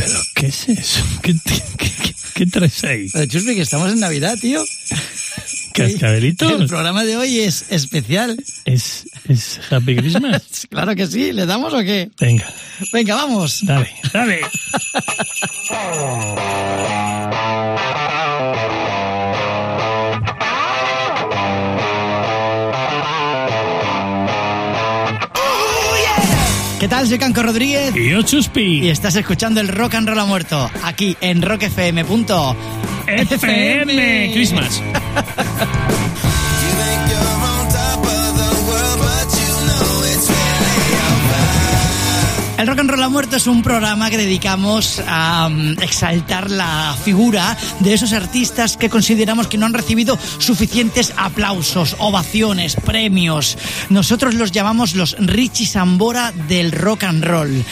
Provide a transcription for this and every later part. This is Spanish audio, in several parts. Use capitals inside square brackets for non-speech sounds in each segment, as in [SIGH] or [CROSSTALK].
¿Pero qué es eso? [LAUGHS] ¿Qué, qué, qué- qué traes ahí? Pero, Chuspi, que estamos en Navidad, tío. [LAUGHS] ¿Cascabelitos? El programa de hoy es especial. ¿Es, ¿Es Happy Christmas? [LAUGHS] Claro que sí. ¿Le damos o qué? Venga, Venga, vamos. dale, dale. Soy Canco Rodríguez. Y yo, Chuspi. Y estás escuchando el Rock and Roll ha muerto. Aquí en rockfm.fm. FM Christmas. [LAUGHS] El Rock and Roll ha muerto es un programa que dedicamos a mm, exaltar la figura de esos artistas que consideramos que no han recibido suficientes aplausos, ovaciones, premios. Nosotros los llamamos los Richie Sambora del rock and roll.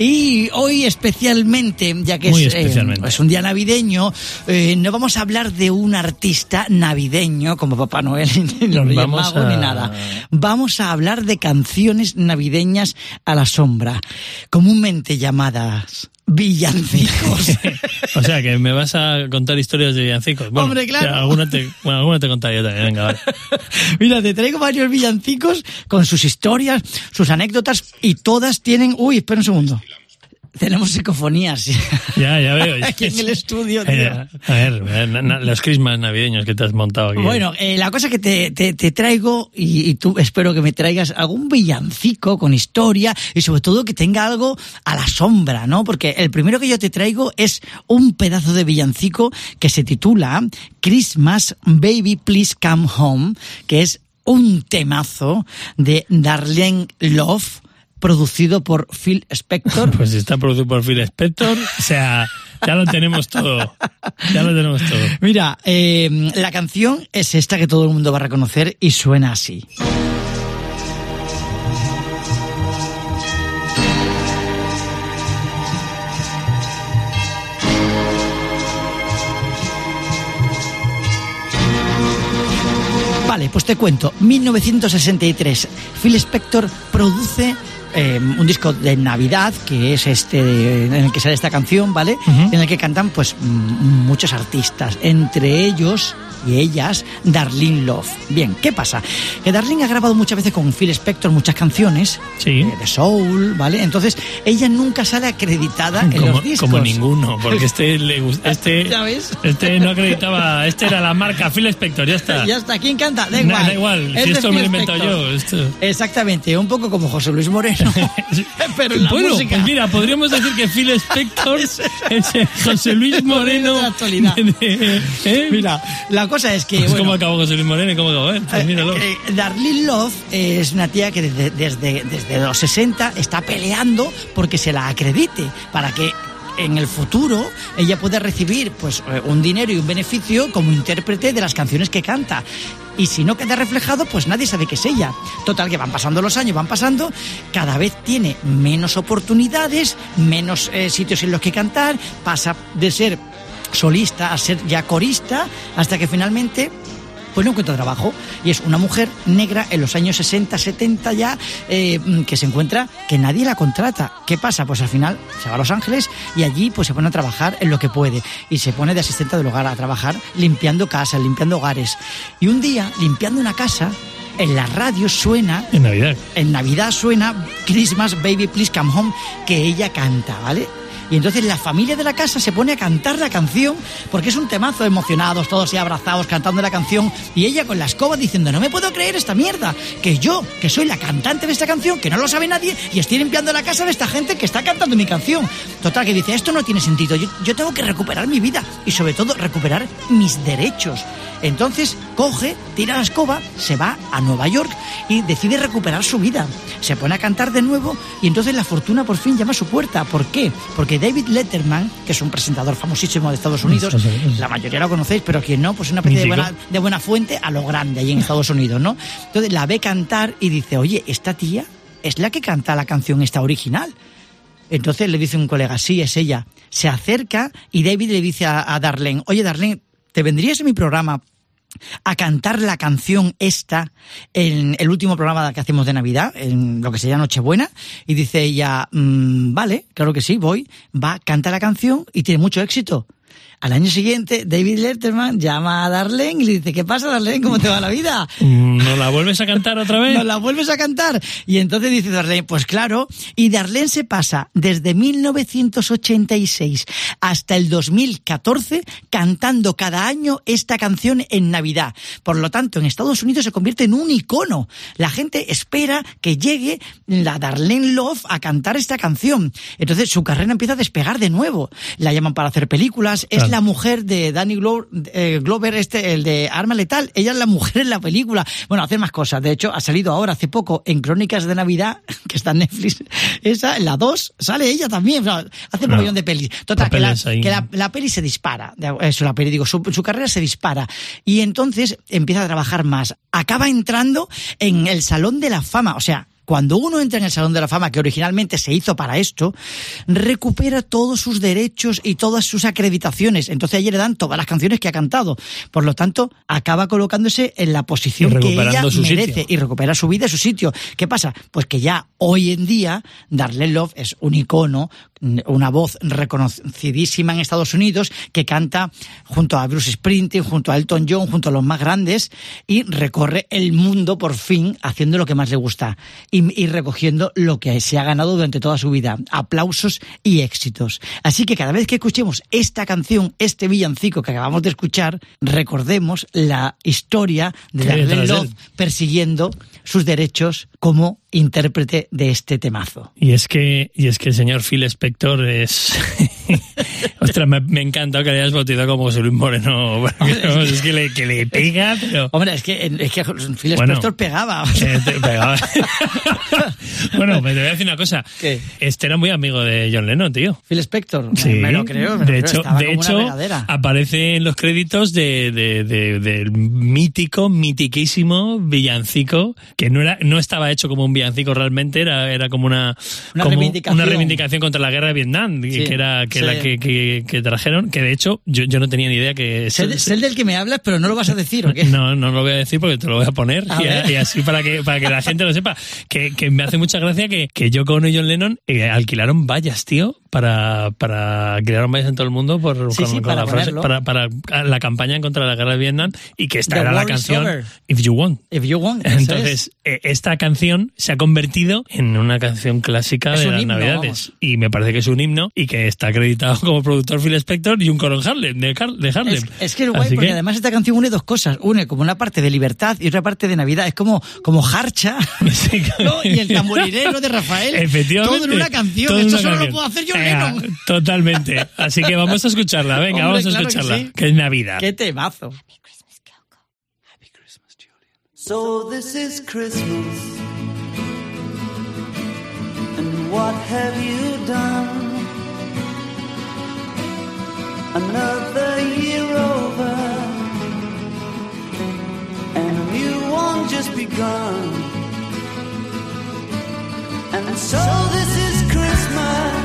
Y hoy especialmente, ya que eh, es un día navideño, eh, no vamos a hablar de un artista navideño como Papá Noel [LAUGHS] ni los Reyes ni nada. Vamos a hablar de canciones navideñas a la sombra, comúnmente llamadas villancicos. [LAUGHS] o sea, que me vas a contar historias de villancicos. Bueno, Hombre, claro. Alguna te, bueno, alguna te contaré yo también. Venga, vale. [LAUGHS] Mira, te traigo varios villancicos con sus historias, sus anécdotas y todas tienen... Uy, espera un segundo. Tenemos psicofonías. Ya, ya veo. [LAUGHS] Aquí en el estudio, tío. Eh, A ver, a ver, los Christmas navideños que te has montado aquí. Bueno, eh, la cosa que te, te- te traigo, y, y tú espero que me traigas algún villancico con historia y sobre todo que tenga algo a la sombra, ¿no? Porque el primero que yo te traigo es un pedazo de villancico que se titula Christmas Baby Please Come Home, que es un temazo de Darlene Love producido por Phil Spector. [LAUGHS] Pues está producido por Phil Spector. O sea, ya lo tenemos todo. Ya lo tenemos todo. Mira, eh, la canción es esta que todo el mundo va a reconocer y suena así. Vale, pues te cuento. 1963, Phil Spector produce eh, un disco de Navidad, que es este en el que sale esta canción, ¿vale? En el que cantan pues mm, muchos artistas, entre ellos y ellas Darlene Love. Bien, ¿qué pasa? Que Darlene ha grabado muchas veces con Phil Spector muchas canciones Sí. eh, de soul, ¿vale? Entonces, ella nunca sale acreditada en Como, los discos. como ninguno, porque este le gusta, [LAUGHS] este, este no acreditaba, este era la marca Phil Spector, ya está. [LAUGHS] Ya está, ¿quién canta? Da igual. da igual, si de esto me lo invento yo, esto. Exactamente, un poco como José Luis Moreno. [LAUGHS] pero en la bueno, música. pues mira, podríamos decir que Phil Spector [LAUGHS] es el José Luis Moreno de la actualidad. de- ¿eh? Mira, la cosa es que. Pues bueno, ¿Cómo acabó José Luis Moreno cómo acabó? Eh? Pues míralo. Eh, Darlene Love es una tía que desde, desde, desde los 60 está peleando porque se la acredite para que en el futuro ella pueda recibir pues eh, un dinero y un beneficio como intérprete de las canciones que canta. Y si no queda reflejado, pues nadie sabe que es ella. Total, que van pasando los años, van pasando, cada vez tiene menos oportunidades, menos eh, sitios en los que cantar, pasa de ser solista a ser ya corista, hasta que finalmente pues no encuentra trabajo. Y es una mujer negra en los años 60, 70 ya, eh, que se encuentra que nadie la contrata. ¿Qué pasa? Pues al final se va a Los Ángeles y allí pues se pone a trabajar en lo que puede. Y se pone de asistente del hogar a trabajar limpiando casas, limpiando hogares. Y un día, limpiando una casa, en la radio suena En Navidad. en Navidad suena Christmas Baby Please Come Home que ella canta, ¿vale? Y entonces la familia de la casa se pone a cantar la canción porque es un temazo emocionados, todos y abrazados cantando la canción y ella con la escoba diciendo no me puedo creer esta mierda, que yo, que soy la cantante de esta canción, que no lo sabe nadie y estoy limpiando la casa de esta gente que está cantando mi canción. Total, que dice esto no tiene sentido, yo, yo tengo que recuperar mi vida y sobre todo recuperar mis derechos. Entonces coge, tira la escoba, se va a Nueva York y decide recuperar su vida. Se pone a cantar de nuevo y entonces la fortuna por fin llama a su puerta. ¿Por qué? Porque David Letterman, que es un presentador famosísimo de Estados Unidos, la mayoría lo conocéis, pero quien no, pues una especie de Mítico. buena, de buena fuente a lo grande allí en Estados Unidos, ¿no? Entonces la ve cantar y dice, oye, esta tía es la que canta la canción esta original. Entonces le dice un colega, sí, es ella. Se acerca y David le dice a, a Darlene, oye Darlene, ¿te vendrías en mi programa a cantar la canción esta en el último programa que hacemos de Navidad, en lo que sería Nochebuena, y dice ella, mm, vale, claro que sí, voy, va, canta la canción y tiene mucho éxito. Al año siguiente, David Letterman llama a Darlene y le dice, ¿qué pasa, Darlene? ¿Cómo te va la vida? ¿No la vuelves a cantar otra vez? ¿No la vuelves a cantar? Y entonces dice Darlene, pues claro, y Darlene se pasa desde 1986 hasta el 2014 cantando cada año esta canción en Navidad. Por lo tanto, en Estados Unidos se convierte en un icono. La gente espera que llegue la Darlene Love a cantar esta canción. Entonces su carrera empieza a despegar de nuevo. La llaman para hacer películas. Es la mujer de Danny eh, Glover, este, el de Arma Letal. Ella es la mujer en la película. Bueno, hace más cosas. De hecho, ha salido ahora hace poco en Crónicas de Navidad, [LAUGHS] que está en Netflix. Esa, en la 2, sale ella también. hace un millón de pelis. Total, que, la, la, peli se dispara. Eso, la peli, digo, su, su carrera se dispara. Y entonces empieza a trabajar más. Acaba entrando en el Salón de la Fama. O sea, cuando uno entra en el Salón de la Fama, que originalmente se hizo para esto, recupera todos sus derechos y todas sus acreditaciones. Entonces ayer le dan todas las canciones que ha cantado. Por lo tanto, acaba colocándose en la posición que ella merece y recupera su vida y su sitio. ¿Qué pasa? Pues que ya hoy en día Darlene Love es un icono una voz reconocidísima en Estados Unidos que canta junto a Bruce Springsteen, junto a Elton John, junto a los más grandes y recorre el mundo por fin haciendo lo que más le gusta y, recogiendo lo que se ha ganado durante toda su vida, aplausos y éxitos. Así que cada vez que escuchemos esta canción, este villancico que acabamos de escuchar, recordemos la historia de Darlene Love persiguiendo sus derechos como intérprete de este temazo. Y es que, y es que el señor Phil Spector es. [LAUGHS] [LAUGHS] Ostras, me, me encanta que le hayas bautizado como José Luis Moreno. [LAUGHS] es que le, que le pega, pero. Hombre, es que, es que Phil Spector pegaba. [LAUGHS] Eh, pegaba. bueno, me te voy a decir una cosa. ¿Qué? Este era muy amigo de John Lennon, tío. Phil Spector. Sí. Me lo creo. de hecho, de hecho aparece en los créditos de, de, de, del mítico, mitiquísimo villancico, que no, era, no estaba hecho como un villancico realmente, era, era como una, una, reivindicación. una reivindicación contra la guerra de Vietnam, que era que, la que, que, trajeron, que de hecho yo, yo no tenía ni idea que... Sé, el del que me hablas, pero no lo vas a decir, ¿o qué? [LAUGHS] No, no lo voy a decir porque te lo voy a poner y, así para que, para que la gente lo sepa. Que, que me hace mucha gracia que, que yo con y John Lennon eh, alquilaron vallas, tío, para, para crear un vallas en todo el mundo por, con, para, la frase, para, para, la campaña contra la guerra de Vietnam y que esta era la canción If You Want. If You Want. Entonces, eh, esta canción se ha convertido en una canción clásica de las Navidades. Y me parece que es un himno y que está acreditado como productor Phil Spector y un coro en Harlem, de, Harlem. Es, que es guay porque además esta canción une dos cosas. Une como una parte de libertad y otra parte de Navidad. Es como, como Harcha [LAUGHS] [LAUGHS] y el tamborilero de Rafael. Efectivamente. Todo en una canción. Esto solo lo puedo hacer yo Lennon. Totalmente. Así que vamos a escucharla. Venga, vamos a escucharla. Que, es Navidad. Qué temazo. So this is Christmas. And what have you done? Another year over. And a new one just begun. And so this is Christmas.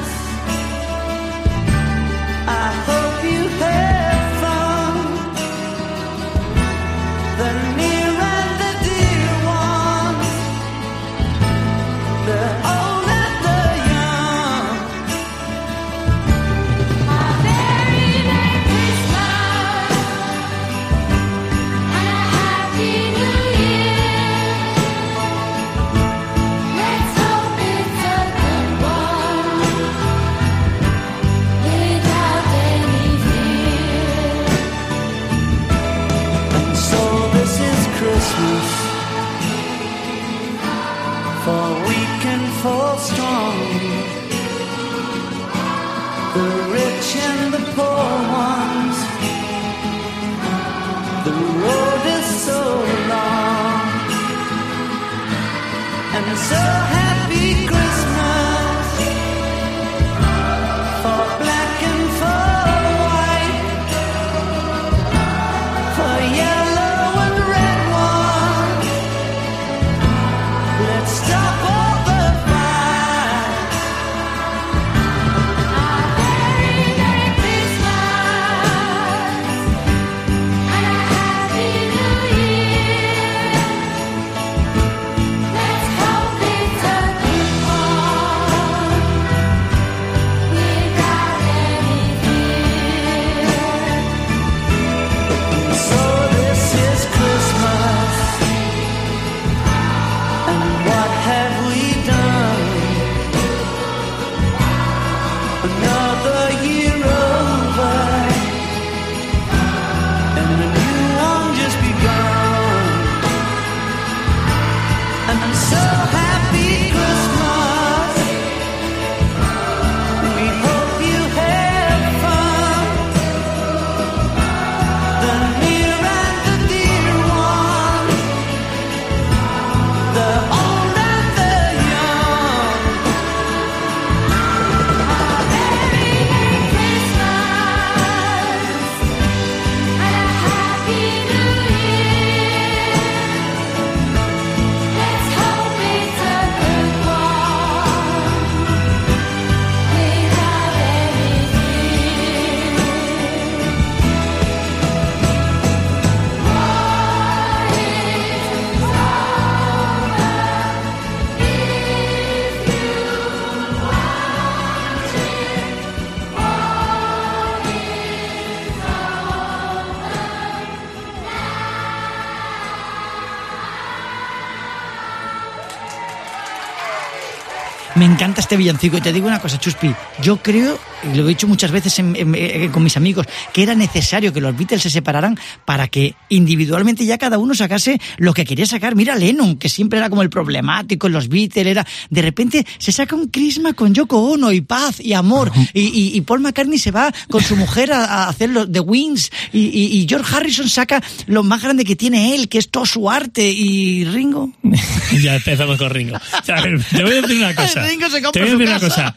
Este villancico. Y te digo una cosa, Chuspi, yo creo, y lo he dicho muchas veces en- en- en- con mis amigos, que era necesario que los Beatles se separaran para que individualmente ya cada uno sacase lo que quería sacar. Mira Lennon, que siempre era como el problemático en los Beatles, era de repente se saca un crisma con Yoko Ono y paz y amor. Y, y- y Paul McCartney se va con su mujer a, a hacer los The Wings. Y, George Harrison saca lo más grande que tiene él, que es todo su arte. Y Ringo. [LAUGHS] ya empezamos con Ringo. O sea, a ver, te voy a decir una [LAUGHS] cosa. Ringo se te voy a decir una cosa.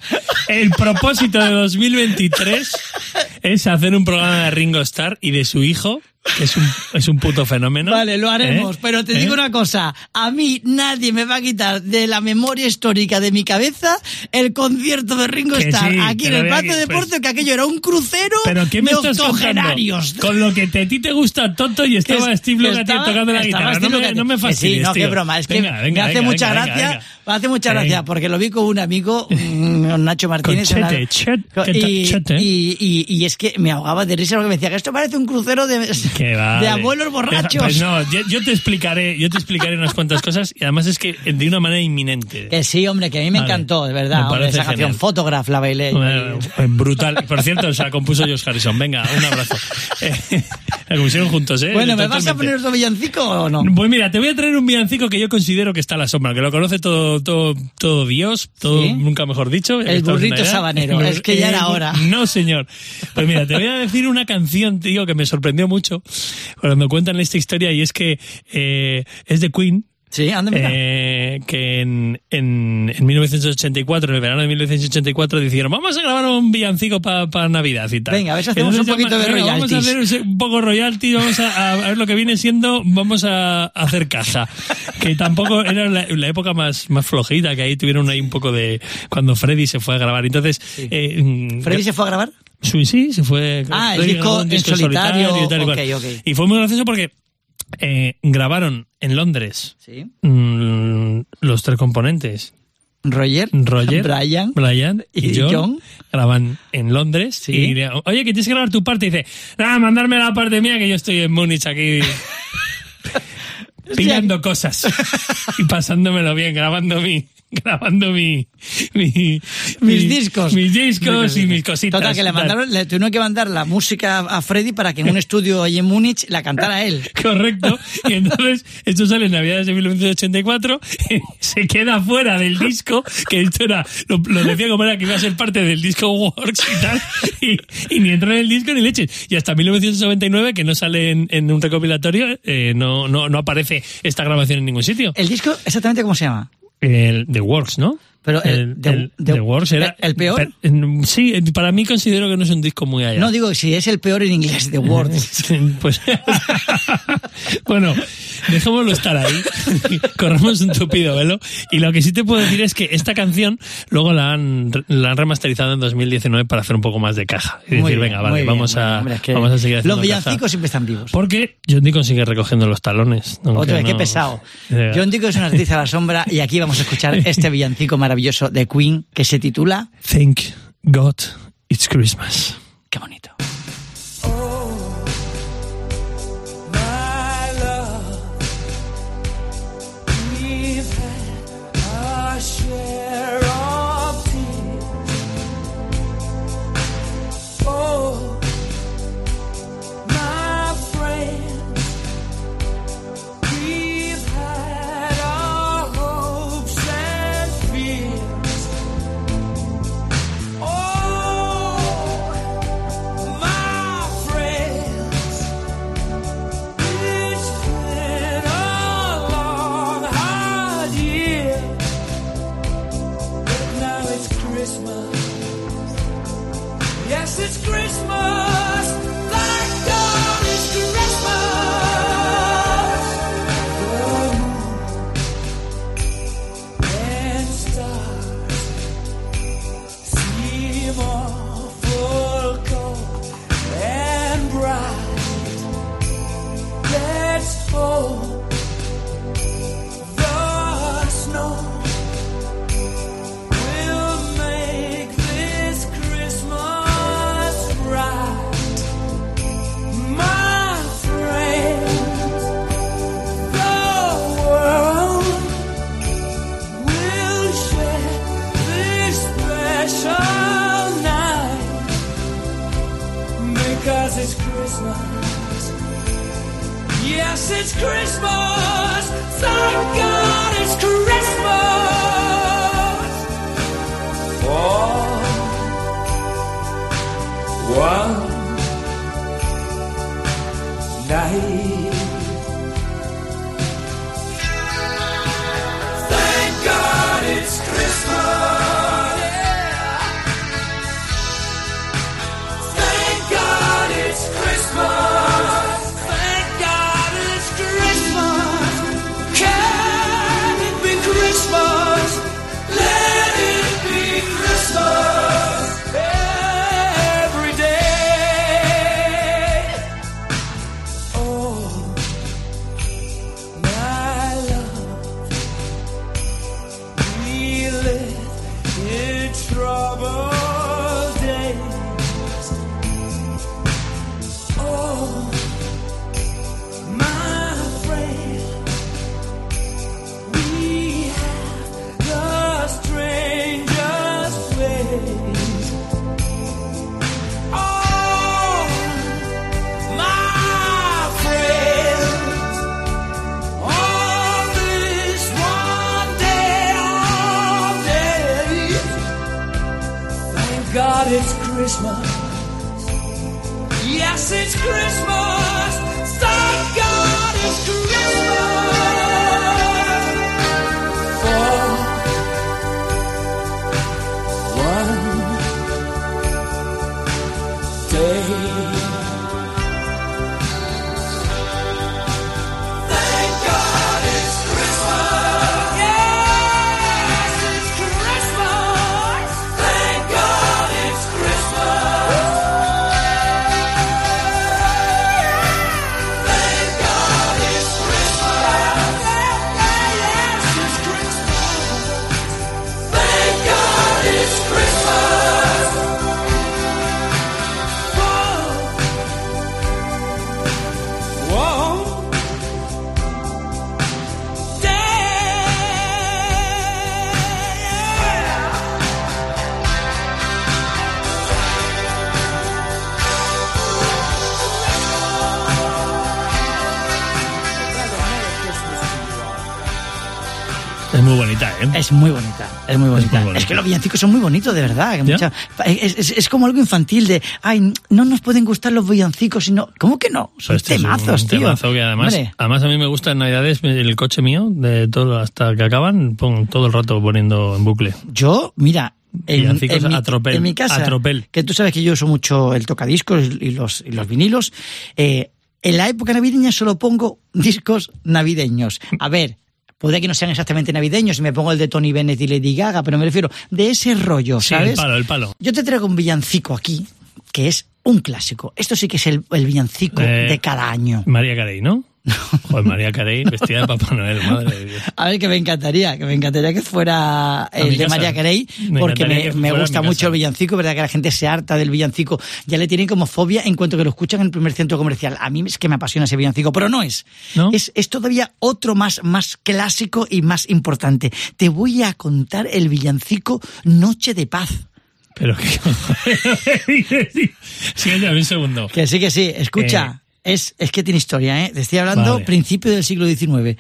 El propósito de 2023 es hacer un programa de Ringo Starr y de su hijo, que es un, es un puto fenómeno. Vale, lo haremos, ¿Eh? pero te ¿Eh? digo una cosa, a mí nadie me va a quitar de la memoria histórica de mi cabeza el concierto de Ringo Que Starr sí, aquí en el Palacio de qui- pues- Deportes, que aquello era un crucero ¿Pero qué me de estás octogenarios. Con lo que te- a ti te gusta tonto y estaba Steve estaba- tocando la guitarra. No me, no me Sí, no, tío. qué broma. Es que Venga, venga, me hace venga, mucha gracia. Me hace mucha gracia porque lo vi con un amigo, [LAUGHS] Nacho Martínez. Chete, una- Chet- y, Chete. y- y- y es que me ahogaba de risa porque me decía que esto parece un crucero de, [LAUGHS] abuelos borrachos. Pues no, yo, yo te explicaré, yo te explicaré unas cuantas cosas y además es que de una manera inminente. Que sí, hombre, que a mí me Vale. encantó, de verdad. Hombre, esa canción. Photograph la bailé. Bueno, eh, brutal. Por cierto, se la compuso George Harrison. Venga, un abrazo. Eh, [LAUGHS] la juntos, ¿eh? Bueno, ¿me vas a poner otro villancico o no? Pues mira, te voy a traer un villancico que yo considero que está a la sombra, que lo conoce todo, todo, todo Dios, todo, ¿Sí? nunca mejor dicho. El burrito sabanero, es que ya era bu- hora. [LAUGHS] No, señor. Pues mira, te voy a decir una canción, tío, que me sorprendió mucho cuando cuentan esta historia y es que eh, es de Queen. Sí, anda, mira. eh, que en, en, en 1984, en el verano de 1984, dijeron, vamos a grabar un villancico para Navidad y tal. Venga, a ver si hacemos un Entonces, poquito de venga, Vamos a royalties. hacer un poco royalty, vamos a, a ver lo que viene siendo, vamos a, hacer caja. Que tampoco era la, la época más, más flojita, que ahí tuvieron ahí un poco de... Cuando Freddy se fue a grabar. Entonces... eh, mm, ¿Freddy se fue a grabar? Sí, sí, se fue. Ah, el disco un en solitario, y tal y cual. ok, ok. Y fue muy gracioso porque eh, grabaron en Londres Sí. mm, los tres componentes. Roger, Roger, Brian, Brian y, John, John. graban en Londres Sí. y le- oye que tienes que grabar tu parte y dice nada mandarme la parte mía que yo estoy en Múnich aquí [LAUGHS] pillando cosas y pasándomelo bien grabando mi [LAUGHS] grabando mi, mi- mis mi- discos. mis discos y mis cositas Total, que le mandaron, le tuvieron que mandar la música a Freddy para que en un [LAUGHS] estudio ahí en Múnich la cantara él. Correcto. Y entonces, esto sale en Navidades de 1984, [LAUGHS] se queda fuera del disco, que esto era, lo, lo decía como era que iba a ser parte del disco Works y tal, y, y ni entró en el disco ni leches. Y hasta 1999, que no sale en, en un recopilatorio, eh, no, no, no aparece esta grabación en ningún sitio. ¿El disco exactamente cómo se llama? El The Works, ¿no? Pero el- el, The- el- The- Works era... ¿el peor? per- sí, para mí considero que no es un disco muy allá. No digo si es el peor en inglés, The Word. [LAUGHS] Pues, [LAUGHS] bueno, dejémoslo estar ahí. [LAUGHS] Corremos un tupido velo. Y lo que sí te puedo decir es que esta canción luego la han, la han remasterizado en 2019 para hacer un poco más de caja. Y Muy decir, bien, venga, vale, vamos, bien. a, Hombre, es que vamos a seguir haciendo Los caja. villancicos siempre están vivos. Porque John Deacon sigue recogiendo los talones. Otra vez, qué no- pesado. Eh, John Dico es un artista a la sombra y aquí vamos a escuchar este villancico maravilloso de Queen que se titula Thank God it's Christmas. Qué bonito. It's Christmas. ¿Eh? Es muy bonita, es muy bonita. Es, que los villancicos son muy bonitos, de verdad. que mucha- es, es- es como algo infantil de, ay, no nos pueden gustar los villancicos, sino, ¿cómo que no? Son Este es un temazos, tío. temazo que además, Hombre, además a mí me gusta en Navidades el coche mío, de todo hasta que acaban, pongo todo el rato poniendo en bucle. yo, mira, en, en mi, a tropel, en mi casa, que tú sabes que yo uso mucho el tocadiscos y los, y los vinilos, eh, en la época navideña solo pongo discos navideños. A ver, puede que no sean exactamente navideños, si me pongo el de Tony Bennett y Lady Gaga, pero me refiero de ese rollo, Sí, ¿sabes? el palo, el palo. Yo te traigo un villancico aquí, que es un clásico. Esto sí que es el, el villancico Eh, de cada año. María Carey, ¿no? [LAUGHS] Joder, María Carey vestida de Papá Noel, madre de Dios. A ver, que me encantaría, que me encantaría que fuera el mi de casa. María Carey, porque me, gusta mucho casa. el villancico, verdad que la gente se harta del villancico, ya le tienen como fobia en cuanto que lo escuchan en el primer centro comercial. A mí es que me apasiona ese villancico, pero no es. ¿No? Es, es todavía otro más, más clásico y más importante. Te voy a contar el villancico Noche de Paz. Pero que... [LAUGHS] Siguiente, un segundo. Que sí, que sí, escucha. Es, es que tiene historia, ¿eh? Te estoy hablando. Vale. principio del siglo XIX.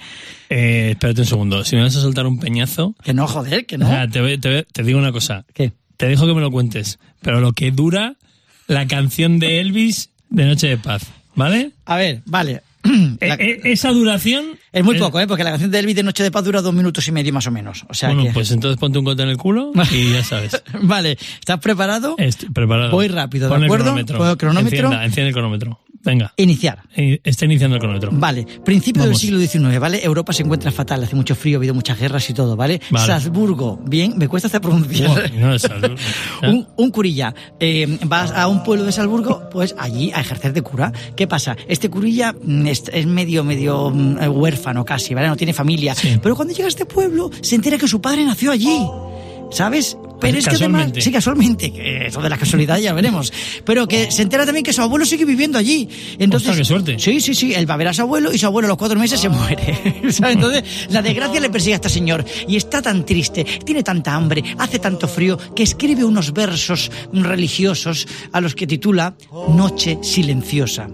Eh, espérate un segundo. Si me vas a soltar un peñazo, Que no, joder, que no. sea, te, te te digo una cosa. ¿Qué? Te dejo que me lo cuentes. Pero lo que dura la canción de Elvis de Noche de Paz, ¿vale? A ver, vale. La- Eh, eh, esa duración... es muy poco, ¿eh? Porque la canción de Elvis de Noche de Paz dura dos minutos y medio más o menos. O sea Bueno, que... pues entonces ponte un cote en el culo y ya sabes. [LAUGHS] Vale, ¿estás preparado? Estoy preparado. Voy rápido, ¿de Pon el acuerdo? cronómetro. El cronómetro. Encienda, enciende el cronómetro. Venga. Iniciar. Eh, Está iniciando el cronómetro. Vale, principio Vamos. del siglo XIX, ¿vale? Europa se encuentra fatal, hace mucho frío, ha habido muchas guerras y todo, ¿vale? Vale. Salzburgo, bien, me cuesta hasta pronunciar. No, es [LAUGHS] un, un curilla, eh, vas a un pueblo de Salzburgo, pues allí a ejercer de cura. ¿Qué pasa? Este curilla mm, es, es medio, medio mm, huérfano casi, ¿vale? No tiene familia. Sí. Pero cuando llega a este pueblo, se entera que su padre nació allí. ¿Sabes? Pero es que además, sí, casualmente, que eso de la casualidad ya veremos, pero que se entera también que su abuelo sigue viviendo allí. Entonces, Ostras, qué suerte. Sí, sí, sí, él va a ver a su abuelo y su abuelo a los cuatro meses se muere. [LAUGHS] O sea, Entonces, la desgracia le persigue a este señor y está tan triste, tiene tanta hambre, hace tanto frío, que escribe unos versos religiosos a los que titula Noche Silenciosa.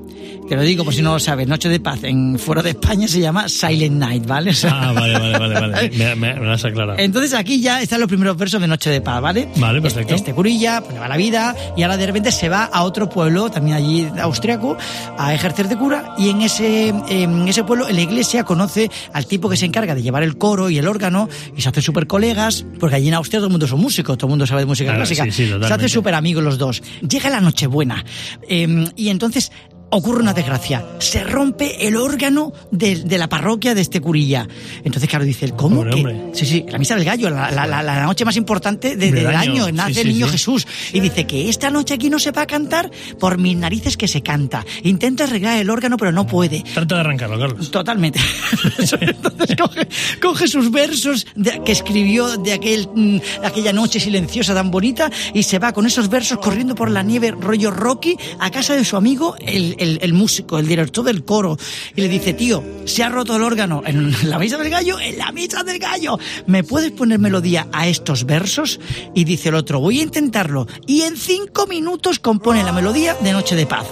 Te lo digo por si no lo sabes, Noche de Paz en fuera de España se llama Silent Night, ¿vale? O sea, Ah, vale, vale, vale, vale. [LAUGHS] Me, me- me lo has aclarado. entonces aquí ya están los primeros versos de Noche de Paz, ¿vale? Vale, perfecto. Este, este curilla, pues le va la vida y ahora de repente se va a otro pueblo, también allí austriaco, a ejercer de cura y en ese, en ese pueblo, la iglesia, conoce al tipo que se encarga de llevar el coro y el órgano y se hacen súper colegas, porque allí en Austria todo el mundo son músicos, todo el mundo sabe de música Claro, clásica. sí, sí, se hacen súper amigos los dos. Llega la Nochebuena eh, y entonces ocurre una desgracia. Se rompe el órgano de, de la parroquia de este curilla. Entonces, claro, dice, ¿cómo? Que- hombre. Sí, sí, la misa del gallo, la, la- la- la noche más importante de- Del año, año. Nace sí, el niño sí. Jesús. Y dice que esta noche aquí no se va a cantar por mis narices que se canta. Intenta arreglar el órgano, pero no puede. Trata de arrancarlo, Carlos. Totalmente. [LAUGHS] Entonces coge, coge sus versos de- que escribió de aquel, mm, aquella noche silenciosa tan bonita y se va con esos versos corriendo por la nieve rollo Rocky a casa de su amigo, el, el- el músico, el director del coro. Y le dice, tío, se ha roto el órgano en [LAUGHS] la misa del gallo, en la misa del gallo. ¿Me puedes poner melodía a estos versos? Y dice el otro, voy a intentarlo. Y en cinco minutos compone la melodía de Noche de Paz.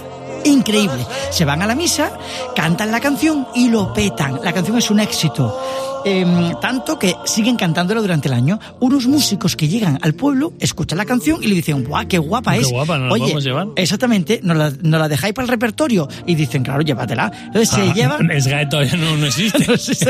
Increíble. Se van a la misa, cantan la canción y lo petan. La canción es un éxito. Em, tanto que siguen cantándolo durante el año. Unos músicos que llegan al pueblo, escuchan la canción y le dicen, ¡guau, qué guapa Qué es! guapa, ¿nos la Oye, podemos llevar? exactamente, ¿nos la, nos la dejáis para el repertorio? Y dicen, claro, llévatela. Entonces se Ah, llevan... [LAUGHS] SGAE todavía no, no existe. [LAUGHS] No si- [LAUGHS]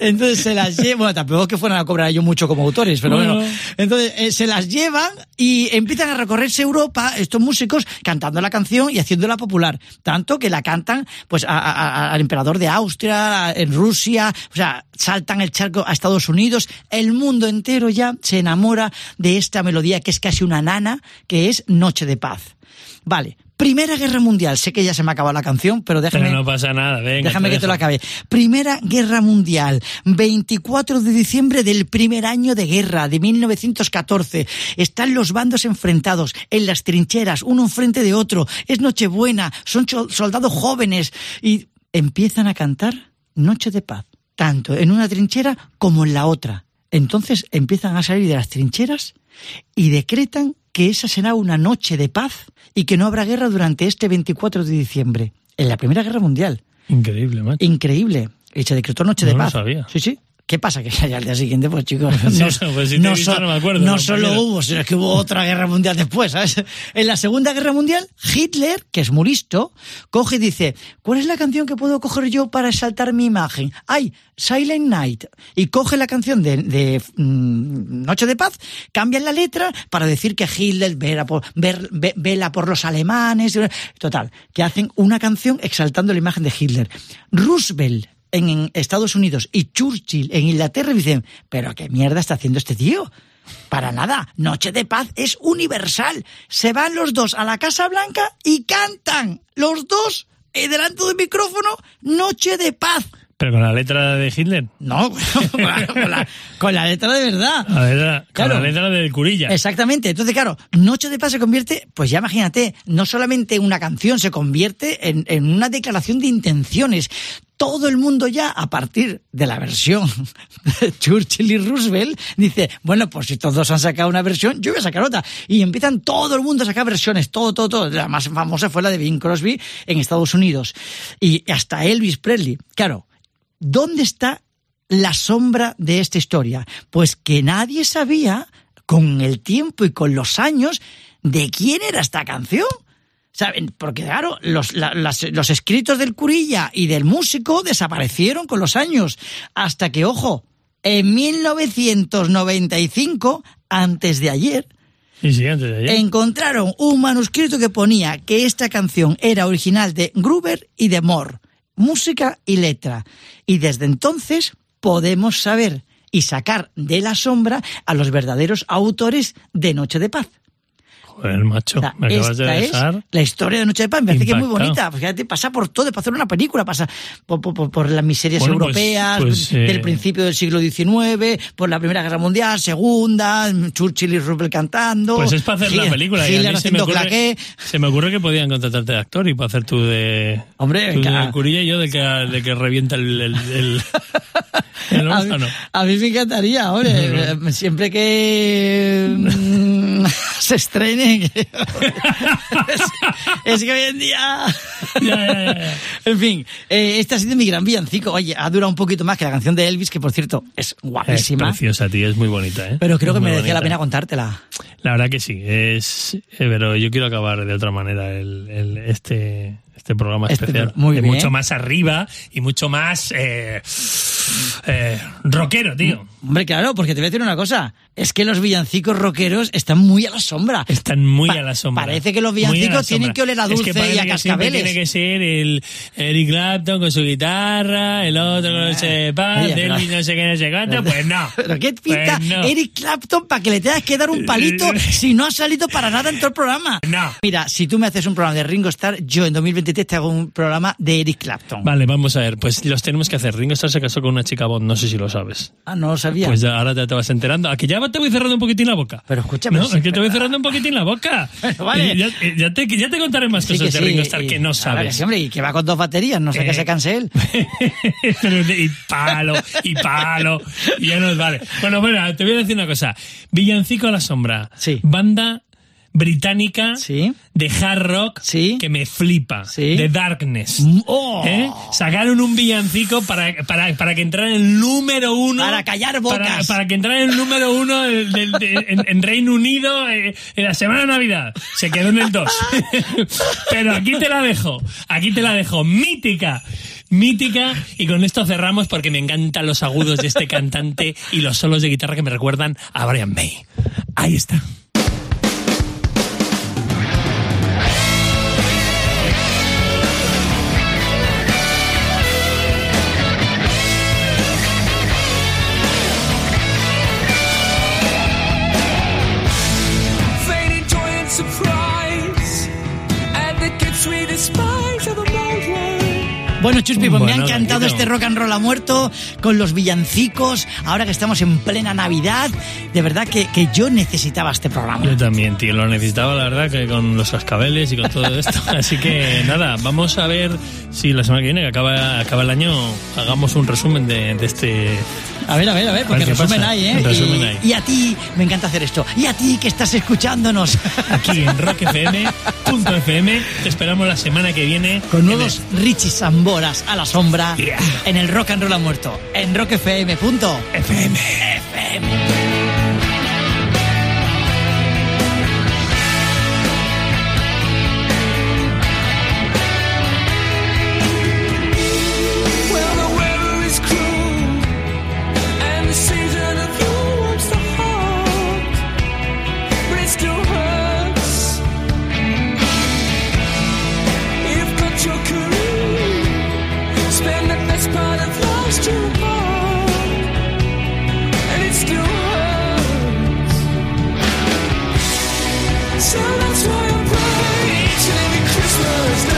Entonces se las llevan, bueno, tampoco es que fueran a cobrar ellos mucho como autores, pero bueno. Bueno. Entonces eh, se las llevan y empiezan a recorrerse Europa, estos músicos, cantando la canción y haciéndola popular. Tanto que la cantan pues a- al emperador de Austria, en Rusia, o sea, saltan el charco a Estados Unidos. El mundo entero ya se enamora de esta melodía que es casi una nana, que es Noche de Paz. Vale. Primera Guerra Mundial. Sé que ya se me ha acabado la canción, pero déjame. Pero no pasa nada, venga. Déjame que te lo acabe. Primera Guerra Mundial, 24 de diciembre del primer año de guerra, de 1914. Están los bandos enfrentados en las trincheras, uno enfrente de otro. Es Nochebuena, son soldados jóvenes y empiezan a cantar Noche de Paz, tanto en una trinchera como en la otra. Entonces empiezan a salir de las trincheras y decretan que esa será una noche de paz y que no habrá guerra durante este 24 de diciembre, en la Primera Guerra Mundial. Increíble, macho. Increíble. Y se decretó noche No de lo paz. sabía. Sí, sí. ¿Qué pasa? Que ya al día siguiente, pues chicos, [LAUGHS] Sí, no, pues si te he visto, so- no me acuerdo, no no, solo hubo, sino que hubo otra guerra mundial después, ¿sabes? En la Segunda Guerra Mundial, Hitler, que es muy listo, coge y dice, ¿cuál es la canción que puedo coger yo para exaltar mi imagen? ¡Ay! Silent Night. Y coge la canción de, de, mm, Noche de Paz, cambian la letra para decir que Hitler vela por, ver- ve- vela por los alemanes. Total, que hacen una canción exaltando la imagen de Hitler. Roosevelt en, Estados Unidos y Churchill en Inglaterra dicen, pero ¿qué mierda está haciendo este tío? Para nada, Noche de Paz es universal. Se van los dos a la Casa Blanca y cantan los dos eh, delante del micrófono Noche de Paz. Pero con la letra de Hitler. No, [LAUGHS] con la, con la- con la letra de verdad. La letra, con Claro. la letra del Curilla. Exactamente. Entonces, claro, Noche de Paz se convierte, pues ya imagínate, no solamente en una canción, se convierte en, en una declaración de intenciones. Todo el mundo ya, a partir de la versión de Churchill y Roosevelt, dice, bueno, pues si todos han sacado una versión, yo voy a sacar otra. Y empiezan todo el mundo a sacar versiones, todo, todo, todo. La más famosa fue la de Bing Crosby en Estados Unidos. Y hasta Elvis Presley. Claro, ¿dónde está la sombra de esta historia? Pues que nadie sabía, con el tiempo y con los años, de quién era esta canción. ¿Saben? Porque claro, los, la- las- los escritos del curilla y del músico desaparecieron con los años. Hasta que, ojo, en 1995, antes de ayer, Y sí, antes de ayer. encontraron un manuscrito que ponía que esta canción era original de Gruber y de Moore, música y letra. Y desde entonces podemos saber y sacar de la sombra a los verdaderos autores de Noche de Paz. Joder, macho, O sea, me acabas de dejar. es la historia de Noche de Paz. Me parece que es muy bonita. Fíjate, pasa por todo, para hacer una película, pasa por, por- por- por las miserias Bueno, pues- europeas, pues, eh, del principio del siglo XIX, por la Primera Guerra Mundial, Segunda, Churchill y Roosevelt cantando. Pues es para hacer la Hitler- película. y a mí se, me ocurre, se me ocurre que podían contratarte de actor y para hacer tú de. Hombre, tú de curilla y yo de que, de que revienta el. el, el, [LAUGHS] el A mí, órgano. a mí me encantaría, hombre, [LAUGHS] siempre que mm, [LAUGHS] se estrene. que- [LAUGHS] es, es que hoy en día. Ya, ya, ya, ya. En fin, eh, este ha sido mi gran villancico. Oye, ha durado un poquito más que la canción de Elvis, que por cierto es Es guapísima. preciosa, tío, es muy bonita, ¿eh? pero creo Es que merecía la pena contártela. La verdad que sí, es, eh, pero yo quiero acabar de otra manera el, el- este, este programa Este especial. pro- muy bien. Mucho más arriba y mucho más eh, eh, rockero, tío. Hombre, claro, porque te voy a decir una cosa. Es que los villancicos rockeros están muy a la sombra. Están muy Pa- a la sombra. parece que los villancicos tienen que oler a Es que dulce y a que cascabeles. Tiene que ser el Eric Clapton con su guitarra, el otro con no sé paz, Oye, Elvis no sé qué, no sé cuánto. Pues no. [LAUGHS] Pero qué pinta Pues no. Eric Clapton para que le tengas que dar un palito [LAUGHS] si no ha salido para nada en todo el programa. No. Mira, si tú me haces un programa de Ringo Starr, yo en 2023 te hago un programa de Eric Clapton. Vale, vamos a ver. Pues los tenemos que hacer. Ringo Starr se casó con una chica Bond, no sé si lo sabes. Ah, no lo sabía. Pues ya, ahora ya te vas enterando. A que ya te voy cerrando un poquitín la boca. Pero escúchame, No, es que te voy cerrando un poquitín la boca. [LAUGHS] Vale. Ya, ya te, ya te contaré más Sí cosas de sí, Ringo Starr y- que no claro que sabes. sí, hombre, y que va con dos baterías, no sé Eh. que se canse él. [LAUGHS] Y palo, y palo, y ya nos vale. Bueno, bueno, te voy a decir una cosa. Villancico a la sombra. Sí. Banda británica Sí. de hard rock Sí. que me flipa. Sí. De Darkness. Mm, oh. ¿Eh? Sacaron un villancico para, para, para que entrara en el número uno. Para callar bocas. Para, para que entrara en el número uno del- del- de- en, en Reino Unido eh, en la semana de Navidad. Se quedó en el 2. [LAUGHS] Pero aquí te la dejo. Aquí te la dejo. Mítica. Mítica. Y con esto cerramos porque me encantan los agudos de este cantante y los solos de guitarra que me recuerdan a Brian May. Ahí está. Bueno, Chuspi, pues me ha encantado este rock and roll a muerto con los villancicos, ahora que estamos en plena Navidad. De verdad que, que yo necesitaba este programa. Yo también, tío, lo necesitaba, la verdad, que con los cascabeles y con todo esto. [LAUGHS] Así que nada, vamos a ver si la semana que viene, que acaba, acaba el año, hagamos un resumen de, de este. A ver, a ver, a ver, porque ¿Qué resumen hay, ¿eh? Resumen y, hay. y a ti, me encanta hacer esto. Y a ti que estás escuchándonos. [LAUGHS] Aquí en rockfm.fm. Te esperamos la semana que viene. Con nuevos Richie Samboras a la sombra Yeah. en el Rock and Roll a muerto. En rockfm.fm. FM. Well, So that's why I pray each and every Christmas.